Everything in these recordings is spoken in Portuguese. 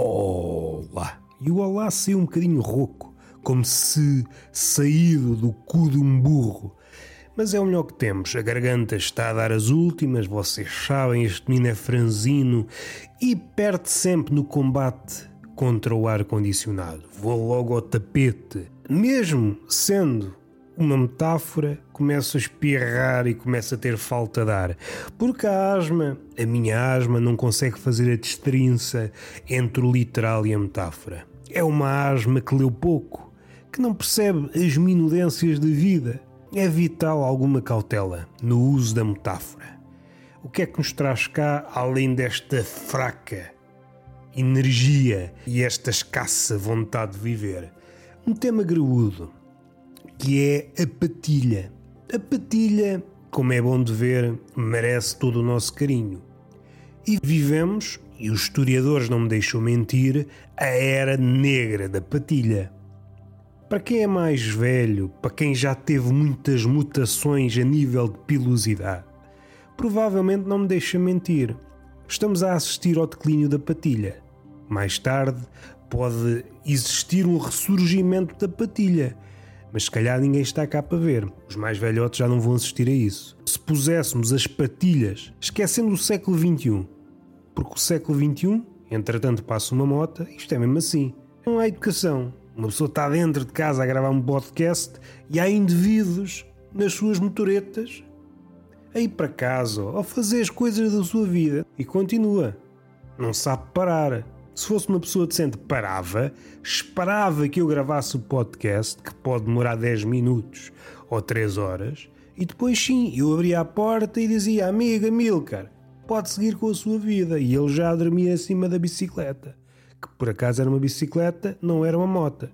Olá! E o olá saiu um bocadinho rouco, como se saído do cu de um burro. Mas é o melhor que temos. A garganta está a dar as últimas, vocês sabem, este menino é franzino e perde sempre no combate contra o ar-condicionado. Vou logo ao tapete. Mesmo sendo uma metáfora, começo a espirrar e começo a ter falta de ar. Porque a asma, a minha asma, não consegue fazer a destrinça entre o literal e a metáfora. É uma asma que leu pouco, que não percebe as minudências da vida. É vital alguma cautela no uso da metáfora. O que é que nos traz cá além desta fraca energia e esta escassa vontade de viver? Um tema graúdo que é a patilha. A patilha, como é bom de ver, merece todo o nosso carinho. E vivemos, e os historiadores não me deixam mentir, a era negra da patilha. Para quem é mais velho, para quem já teve muitas mutações a nível de pilosidade, provavelmente não me deixa mentir. Estamos a assistir ao declínio da patilha. Mais tarde pode existir um ressurgimento da patilha mas se calhar ninguém está cá para ver. Os mais velhotes já não vão assistir a isso. Se puséssemos as patilhas, esquecendo o século XXI, porque o século XXI, entretanto passa uma mota, isto é mesmo assim. Não há educação. Uma pessoa está dentro de casa a gravar um podcast e há indivíduos nas suas motoretas a ir para casa ou a fazer as coisas da sua vida e continua. Não sabe parar se fosse uma pessoa decente, parava, esperava que eu gravasse o podcast, que pode demorar 10 minutos ou 3 horas, e depois sim, eu abria a porta e dizia: Amiga Milcar, pode seguir com a sua vida. E ele já dormia acima da bicicleta, que por acaso era uma bicicleta, não era uma moto.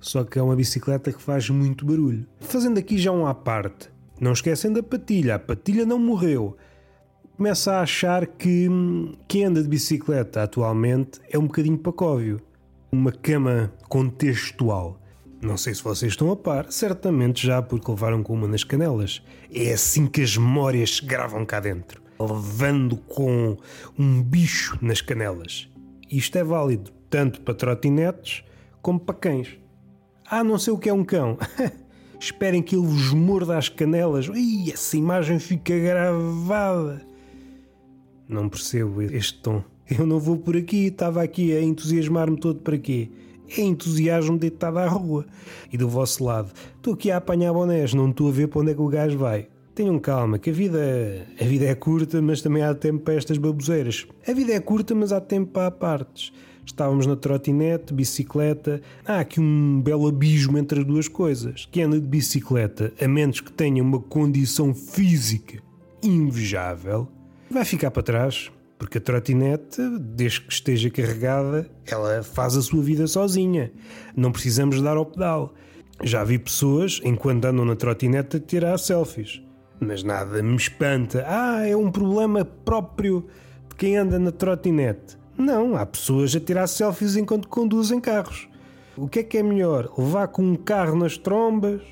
Só que é uma bicicleta que faz muito barulho. Fazendo aqui já um à parte, não esquecem da patilha, a patilha não morreu começa a achar que quem anda de bicicleta atualmente é um bocadinho pacóvio. Uma cama contextual. Não sei se vocês estão a par, certamente já porque levaram com uma nas canelas. É assim que as memórias se gravam cá dentro. Levando com um bicho nas canelas. Isto é válido tanto para trotinetes como para cães. Ah, não sei o que é um cão. Esperem que ele vos morda as canelas. Ih, essa imagem fica gravada. Não percebo este tom. Eu não vou por aqui, estava aqui a entusiasmar-me todo para quê? É entusiasmo de estar à rua. E do vosso lado, estou aqui a apanhar bonés, não estou a ver para onde é que o gajo vai. Tenham calma, que a vida, a vida é curta, mas também há tempo para estas baboseiras. A vida é curta, mas há tempo para partes. Estávamos na trotinete, bicicleta. Há aqui um belo abismo entre as duas coisas. Quem anda de bicicleta, a menos que tenha uma condição física invejável, vai ficar para trás, porque a trotinete, desde que esteja carregada, ela faz a sua vida sozinha. Não precisamos dar ao pedal. Já vi pessoas, enquanto andam na trotinete, a tirar selfies. Mas nada me espanta. Ah, é um problema próprio de quem anda na trotinete. Não, há pessoas a tirar selfies enquanto conduzem carros. O que é que é melhor? Levar com um carro nas trombas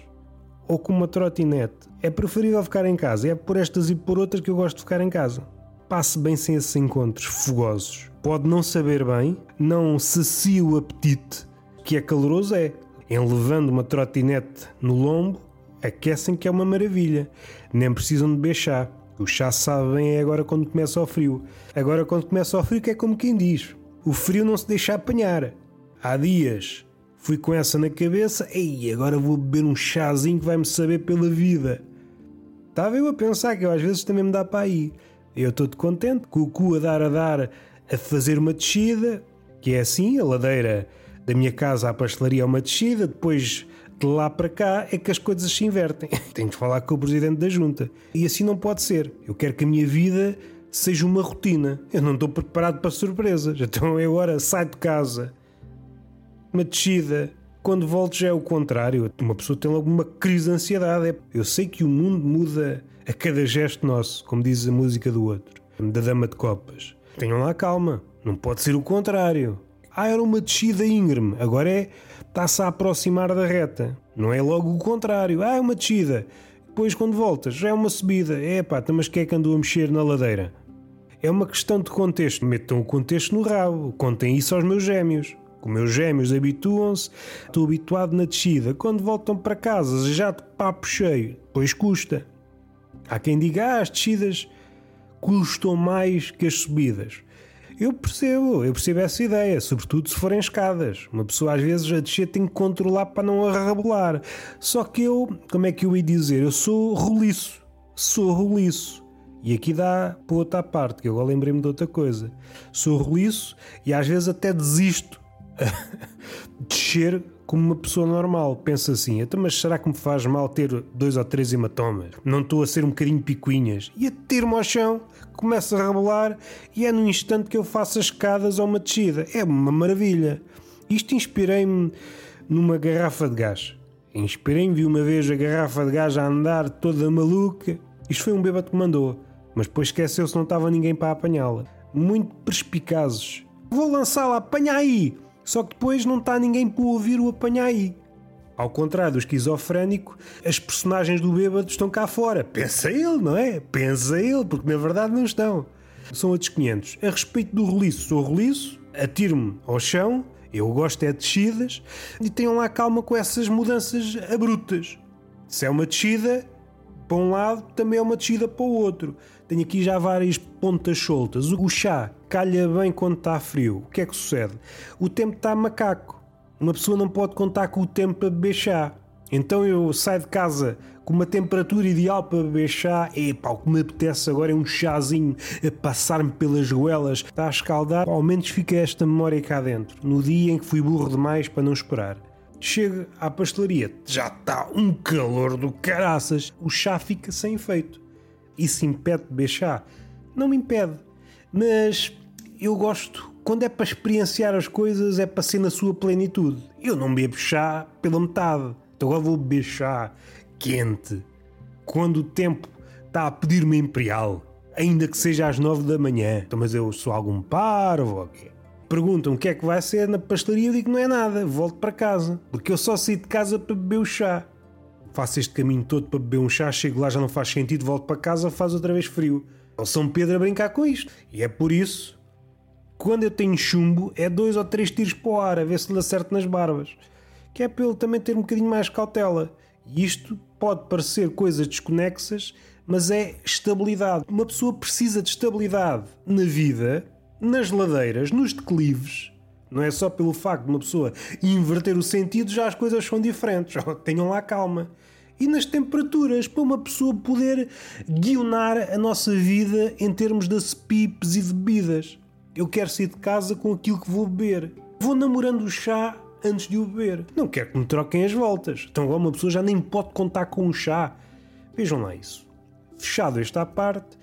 ou com uma trotinete? É preferível ficar em casa. É por estas e por outras que eu gosto de ficar em casa. Passe bem sem esses encontros fogosos. Pode não saber bem, não sacia o apetite, que é caloroso é. Em levando uma trotinete no lombo, aquecem que é uma maravilha. Nem precisam de beber chá. O chá sabe bem é agora quando começa o frio. Agora quando começa o frio que é como quem diz. O frio não se deixa apanhar. Há dias fui com essa na cabeça, ei, agora vou beber um chazinho que vai-me saber pela vida. Estava eu a pensar que eu às vezes também me dá para aí. Eu estou contente, com o cu a dar a dar a fazer uma descida, que é assim, a ladeira da minha casa à pastelaria é uma descida, depois de lá para cá é que as coisas se invertem. Tenho de falar com o presidente da junta. E assim não pode ser. Eu quero que a minha vida seja uma rotina. Eu não estou preparado para surpresas. Então eu agora saio de casa, uma descida, quando volto já é o contrário. Uma pessoa tem logo uma crise de ansiedade. Eu sei que o mundo muda a cada gesto nosso, como diz a música do outro, da Dama de Copas. Tenham lá calma, não pode ser o contrário. Ah, era uma descida íngreme, agora é está-se a aproximar da reta. Não é logo o contrário. Ah, é uma descida. Depois, quando voltas, já é uma subida. É pá, então, mas quem é que andou a mexer na ladeira? É uma questão de contexto. Metam o contexto no rabo. Contem isso aos meus gêmeos. Os meus gêmeos habituam-se. Estou habituado na descida. Quando voltam para casa, já de papo cheio. Pois custa. Há quem diga, ah, as descidas custam mais que as subidas. Eu percebo, eu percebo essa ideia, sobretudo se forem escadas. Uma pessoa às vezes a descer tem que controlar para não arrabolar. Só que eu, como é que eu ia dizer? Eu sou roliço. Sou roliço. E aqui dá para outra parte, que eu agora lembrei-me de outra coisa. Sou roliço e às vezes até desisto de descer como uma pessoa normal. Pensa assim, então, mas será que me faz mal ter dois ou três hematomas? Não estou a ser um bocadinho picuinhas? E atiro-me ao chão, começo a rebolar e é no instante que eu faço as escadas ou uma descida. É uma maravilha. Isto inspirei-me numa garrafa de gás. Inspirei-me, vi uma vez a garrafa de gás a andar toda maluca. Isto foi um bêbado que mandou, mas depois esqueceu-se não estava ninguém para apanhá-la. Muito perspicazes. Vou lançá-la, apanha aí! Só que depois não está ninguém para ouvir o apanhar aí. Ao contrário do esquizofrénico, as personagens do bêbado estão cá fora. Pensa ele, não é? Pensa ele, porque na verdade não estão. São outros 500. A respeito do roliço, sou roliço, atiro-me ao chão, eu gosto é de descidas, e tenham lá calma com essas mudanças abruptas. Se é uma descida, para um lado, também é uma descida para o outro. Tenho aqui já várias pontas soltas. O chá calha bem quando está frio. O que é que sucede? O tempo está macaco. Uma pessoa não pode contar com o tempo para beber chá. Então eu saio de casa com uma temperatura ideal para beber chá. E pá, o que me apetece agora é um chazinho a passar-me pelas goelas. Está a escaldar. Ao menos fica esta memória cá dentro. No dia em que fui burro demais para não esperar. Chego à pastelaria, já está um calor do caraças. O chá fica sem efeito. Isso impede de chá? Não me impede. Mas eu gosto, quando é para experienciar as coisas, é para ser na sua plenitude. Eu não bebo chá pela metade. Então agora vou beber chá quente. Quando o tempo está a pedir-me imperial. Ainda que seja às nove da manhã. Então, mas eu sou algum parvo ou quê? Perguntam o que é que vai ser na pastelaria, eu digo que não é nada, volto para casa. Porque eu só saí de casa para beber o chá. Faço este caminho todo para beber um chá, chego lá, já não faz sentido, volto para casa, faz outra vez frio. O São Pedro a brincar com isto. E é por isso, quando eu tenho chumbo, é dois ou três tiros para o ar, a ver se lhe acerto nas barbas. Que é para ele também ter um bocadinho mais cautela. E isto pode parecer coisas desconexas, mas é estabilidade. Uma pessoa precisa de estabilidade na vida nas ladeiras, nos declives, não é só pelo facto de uma pessoa inverter o sentido, já as coisas são diferentes. Tenham lá calma. E nas temperaturas, para uma pessoa poder guionar a nossa vida em termos de pipes e bebidas. Eu quero sair de casa com aquilo que vou beber. Vou namorando o chá antes de o beber. Não quero que me troquem as voltas. Então agora uma pessoa já nem pode contar com um chá. Vejam lá isso. Fechado esta parte,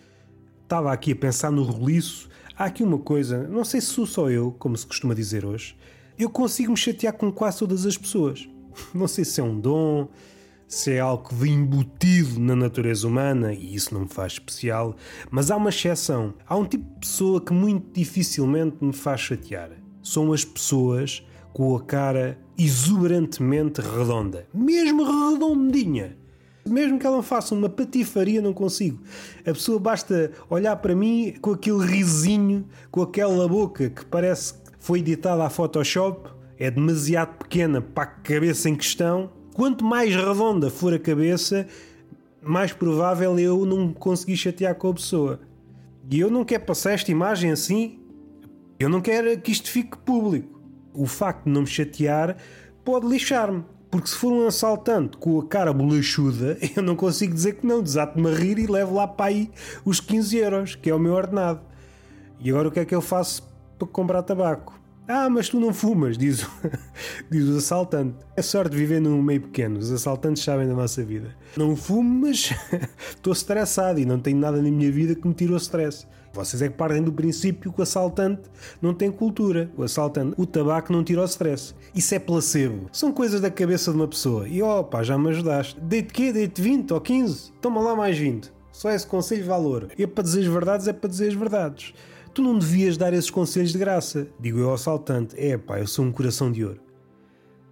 estava aqui a pensar no roliço Há aqui uma coisa, não sei se sou só eu, como se costuma dizer hoje, eu consigo me chatear com quase todas as pessoas. Não sei se é um dom, se é algo que vem embutido na natureza humana e isso não me faz especial, mas há uma exceção. Há um tipo de pessoa que muito dificilmente me faz chatear. São as pessoas com a cara exuberantemente redonda, mesmo redondinha. Mesmo que ela faça uma patifaria, não consigo. A pessoa basta olhar para mim com aquele risinho, com aquela boca que parece que foi editada a Photoshop, é demasiado pequena para a cabeça em questão. Quanto mais redonda for a cabeça, mais provável eu não conseguir chatear com a pessoa. E eu não quero passar esta imagem assim. Eu não quero que isto fique público. O facto de não me chatear pode lixar-me. Porque se for um assaltante com a cara bolachuda, eu não consigo dizer que não. Desato-me a rir e levo lá para aí os 15 euros, que é o meu ordenado. E agora o que é que eu faço para comprar tabaco? Ah, mas tu não fumas, diz, diz o assaltante. É sorte viver num meio pequeno, os assaltantes sabem da nossa vida. Não fumo, mas estou estressado e não tenho nada na minha vida que me tire o stress. Vocês é que partem do princípio que o assaltante não tem cultura. O assaltante, o tabaco não tira o stress. Isso é placebo. São coisas da cabeça de uma pessoa. E opa, já me ajudaste. Dei-te quê? Dei-te 20 ou 15? Toma lá mais 20. Só esse conselho valor. E é para dizer as verdades, é para dizer as verdades. Tu não devias dar esses conselhos de graça. Digo eu ao assaltante: é pá, eu sou um coração de ouro.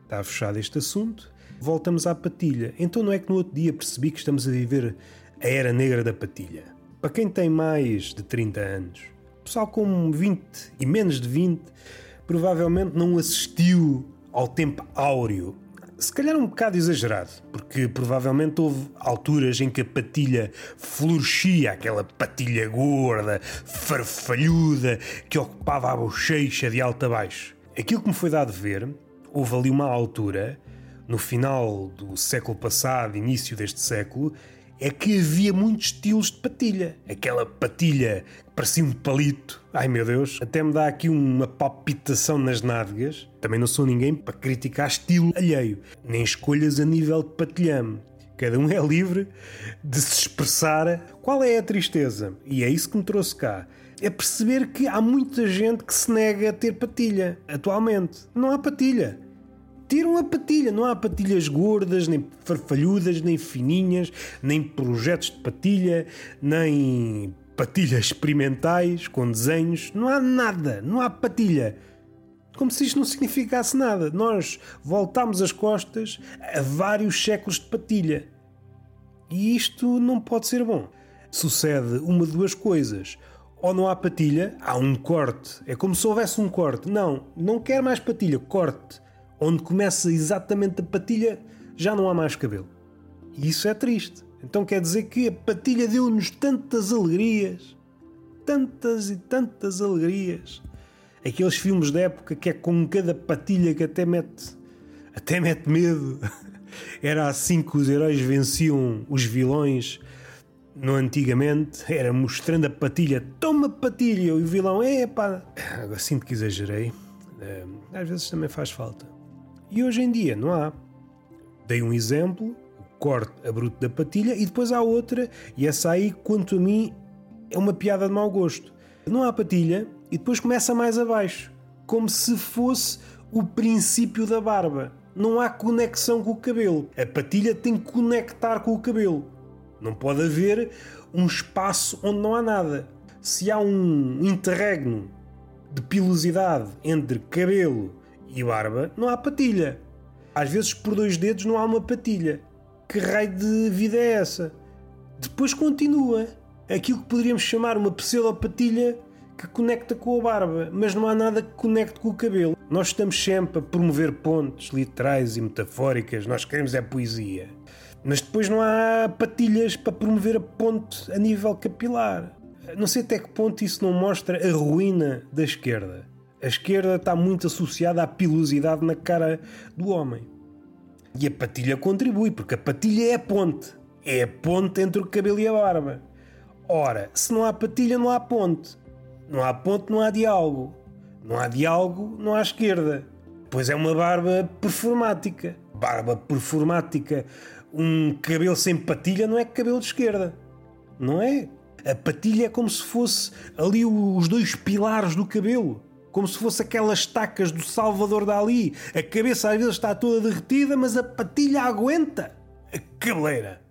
Está fechado este assunto. Voltamos à patilha. Então não é que no outro dia percebi que estamos a viver a era negra da patilha. Para quem tem mais de 30 anos, pessoal com 20 e menos de 20 provavelmente não assistiu ao tempo áureo. Se calhar um bocado exagerado, porque provavelmente houve alturas em que a patilha florescia, aquela patilha gorda, farfalhuda, que ocupava a bochecha de alto a baixo. Aquilo que me foi dado ver, houve ali uma altura, no final do século passado, início deste século, é que havia muitos estilos de patilha. Aquela patilha parecia um palito. Ai meu Deus, até me dá aqui uma palpitação nas nádegas. Também não sou ninguém para criticar estilo alheio, nem escolhas a nível de patilhame. Cada um é livre de se expressar qual é a tristeza. E é isso que me trouxe cá. É perceber que há muita gente que se nega a ter patilha atualmente. Não há patilha tiram a patilha. Não há patilhas gordas, nem farfalhudas, nem fininhas, nem projetos de patilha, nem patilhas experimentais com desenhos. Não há nada, não há patilha. Como se isto não significasse nada. Nós voltamos as costas a vários séculos de patilha. E isto não pode ser bom. Sucede uma de duas coisas. Ou não há patilha, há um corte. É como se houvesse um corte. Não, não quer mais patilha, corte onde começa exatamente a patilha, já não há mais cabelo. E isso é triste. Então quer dizer que a patilha deu-nos tantas alegrias, tantas e tantas alegrias. Aqueles filmes da época que é com cada patilha que até mete, até mete medo. Era assim que os heróis venciam os vilões no antigamente, era mostrando a patilha, toma patilha, e o vilão, é pá, agora sinto que exagerei. Eh, às vezes também faz falta. E hoje em dia não há. Dei um exemplo, corte a bruto da patilha, e depois há outra, e essa aí, quanto a mim, é uma piada de mau gosto. Não há patilha e depois começa mais abaixo, como se fosse o princípio da barba. Não há conexão com o cabelo. A patilha tem que conectar com o cabelo. Não pode haver um espaço onde não há nada. Se há um interregno de pilosidade entre cabelo e barba, não há patilha. Às vezes, por dois dedos, não há uma patilha. Que raio de vida é essa? Depois continua aquilo que poderíamos chamar uma pseudopatilha que conecta com a barba, mas não há nada que conecte com o cabelo. Nós estamos sempre a promover pontes literais e metafóricas, nós queremos é poesia. Mas depois não há patilhas para promover a ponte a nível capilar. Não sei até que ponto isso não mostra a ruína da esquerda. A esquerda está muito associada à pilosidade na cara do homem. E a patilha contribui, porque a patilha é a ponte. É a ponte entre o cabelo e a barba. Ora, se não há patilha, não há ponte. Não há ponte, não há diálogo. Não há diálogo, não há esquerda. Pois é uma barba performática. Barba performática. Um cabelo sem patilha não é cabelo de esquerda. Não é? A patilha é como se fosse ali os dois pilares do cabelo como se fosse aquelas estacas do Salvador Dali. A cabeça às vezes está toda derretida, mas a patilha aguenta. A cabeleira.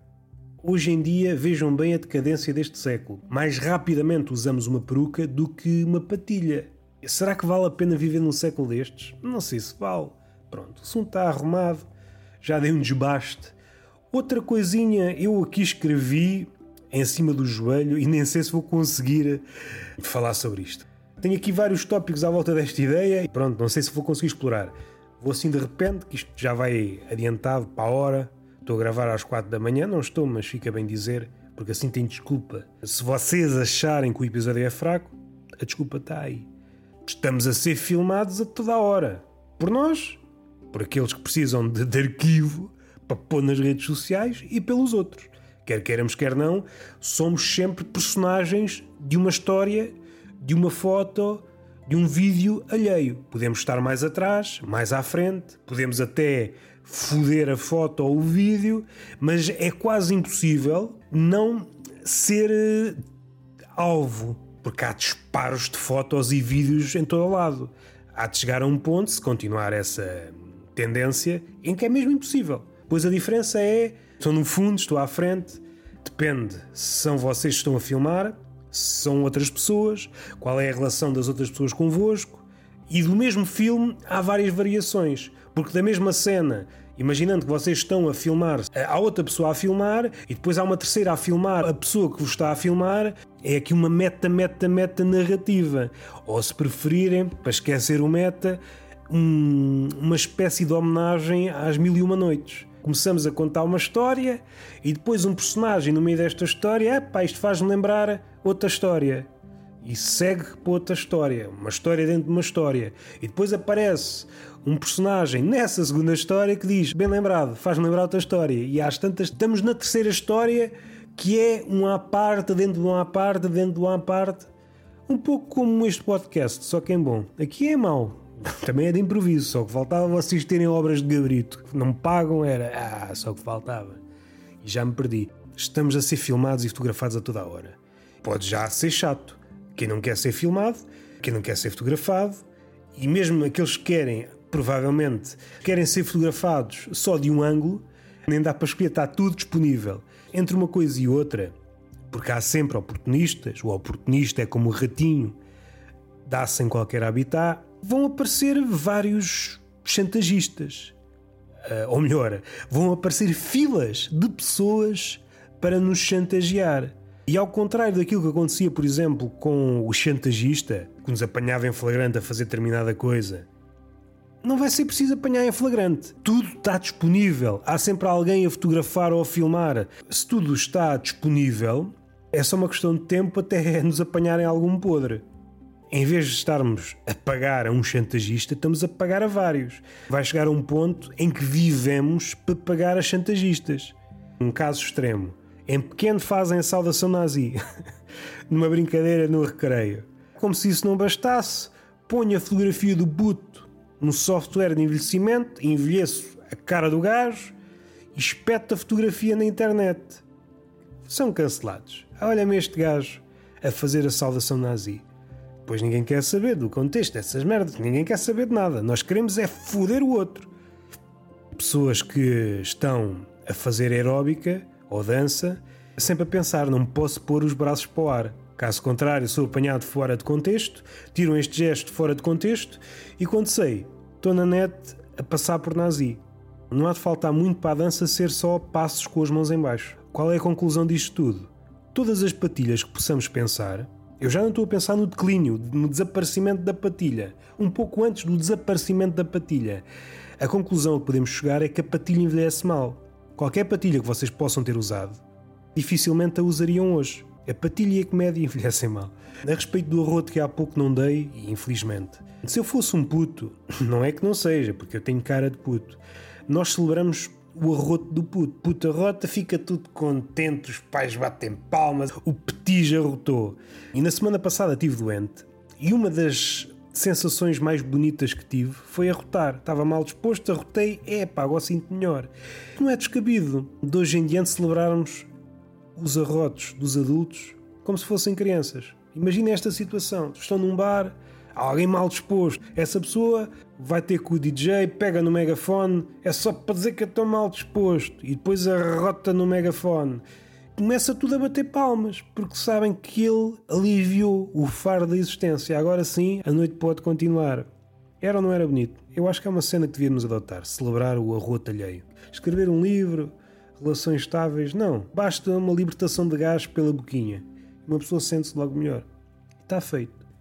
Hoje em dia, vejam bem a decadência deste século. Mais rapidamente usamos uma peruca do que uma patilha. Será que vale a pena viver num século destes? Não sei se vale. Pronto, o assunto está arrumado, já dei um desbaste. Outra coisinha, eu aqui escrevi em cima do joelho e nem sei se vou conseguir falar sobre isto. Tenho aqui vários tópicos à volta desta ideia e pronto, não sei se vou conseguir explorar. Vou assim de repente, que isto já vai adiantado para a hora. Estou a gravar às 4 da manhã, não estou, mas fica bem dizer, porque assim tenho desculpa. Se vocês acharem que o episódio é fraco, a desculpa está aí. Estamos a ser filmados a toda a hora. Por nós, por aqueles que precisam de, de arquivo para pôr nas redes sociais e pelos outros. Quer queiramos, quer não, somos sempre personagens de uma história de uma foto, de um vídeo alheio. Podemos estar mais atrás, mais à frente, podemos até foder a foto ou o vídeo, mas é quase impossível não ser uh, alvo, porque há disparos de fotos e vídeos em todo o lado. Há de chegar a um ponto, se continuar essa tendência, em que é mesmo impossível. Pois a diferença é: estou no fundo, estou à frente, depende se são vocês que estão a filmar, são outras pessoas, qual é a relação das outras pessoas convosco. E do mesmo filme há várias variações, porque da mesma cena Imaginando que vocês estão a filmar, há outra pessoa a filmar e depois há uma terceira a filmar a pessoa que vos está a filmar, é aqui uma meta, meta, meta narrativa. Ou se preferirem, para esquecer o meta, um, uma espécie de homenagem às Mil e Uma Noites. Começamos a contar uma história e depois um personagem no meio desta história, pá, isto faz-me lembrar outra história. E segue para outra história, uma história dentro de uma história. E depois aparece um personagem nessa segunda história que diz, bem lembrado, faz-me lembrar outra história. E às tantas, estamos na terceira história que é um à parte, dentro de um à parte, dentro de um à parte. Um pouco como este podcast, só que é bom. Aqui é mau. Também é de improviso, só que faltava vocês terem obras de gabrito. Não me pagam, era. Ah, só que faltava. E já me perdi. Estamos a ser filmados e fotografados a toda a hora. Pode já ser chato. Quem não quer ser filmado, quem não quer ser fotografado, e mesmo aqueles que querem provavelmente querem ser fotografados só de um ângulo, nem dá para escolher, está tudo disponível. Entre uma coisa e outra, porque há sempre oportunistas, o oportunista é como o ratinho, dá sem qualquer habitat, vão aparecer vários chantagistas. Uh, ou melhor, vão aparecer filas de pessoas para nos chantagear. E ao contrário daquilo que acontecia, por exemplo, com o chantagista, que nos apanhava em flagrante a fazer determinada coisa não vai ser preciso apanhar em flagrante. Tudo está disponível. Há sempre alguém a fotografar ou a filmar. Se tudo está disponível, é só uma questão de tempo até nos apanharem algum podre. Em vez de estarmos a pagar a um chantagista, estamos a pagar a vários. Vai chegar a um ponto em que vivemos para pagar a chantagistas. Um caso extremo. Em pequeno fazem a saudação nazi. Numa brincadeira no recreio. Como se isso não bastasse, põe a fotografia do puto no software de envelhecimento, envelheço a cara do gajo e espeto a fotografia na internet. São cancelados. Olha-me este gajo a fazer a saudação nazi. Pois ninguém quer saber do contexto dessas merdas, ninguém quer saber de nada. Nós queremos é foder o outro. Pessoas que estão a fazer aeróbica ou dança, sempre a pensar, não posso pôr os braços para o ar. Caso contrário, sou apanhado fora de contexto, tiram este gesto fora de contexto e quando sei, estou na net a passar por nazi. Não há de faltar muito para a dança ser só passos com as mãos em baixo. Qual é a conclusão disto tudo? Todas as patilhas que possamos pensar, eu já não estou a pensar no declínio, no desaparecimento da patilha, um pouco antes do desaparecimento da patilha. A conclusão a que podemos chegar é que a patilha envelhece mal. Qualquer patilha que vocês possam ter usado, dificilmente a usariam hoje. A patilha e a comédia envelhecem mal. A respeito do arroto que há pouco não dei, infelizmente. Se eu fosse um puto, não é que não seja, porque eu tenho cara de puto, nós celebramos o arroto do puto. Puta rota, fica tudo contente, os pais batem palmas, o petit arrotou. E na semana passada estive doente e uma das sensações mais bonitas que tive foi arrotar. Estava mal disposto, arrotei, é pá, agora sinto melhor. Não é descabido de hoje em diante celebrarmos os arrotos dos adultos como se fossem crianças. Imagina esta situação: estão num bar, alguém mal disposto. Essa pessoa vai ter com o DJ, pega no megafone, é só para dizer que eu estou mal disposto, e depois arrota no megafone. Começa tudo a bater palmas, porque sabem que ele aliviou o faro da existência. Agora sim, a noite pode continuar. Era ou não era bonito? Eu acho que é uma cena que devíamos adotar: celebrar o arroto alheio. Escrever um livro relações estáveis, não. Basta uma libertação de gás pela boquinha. Uma pessoa sente-se logo melhor. Está feito.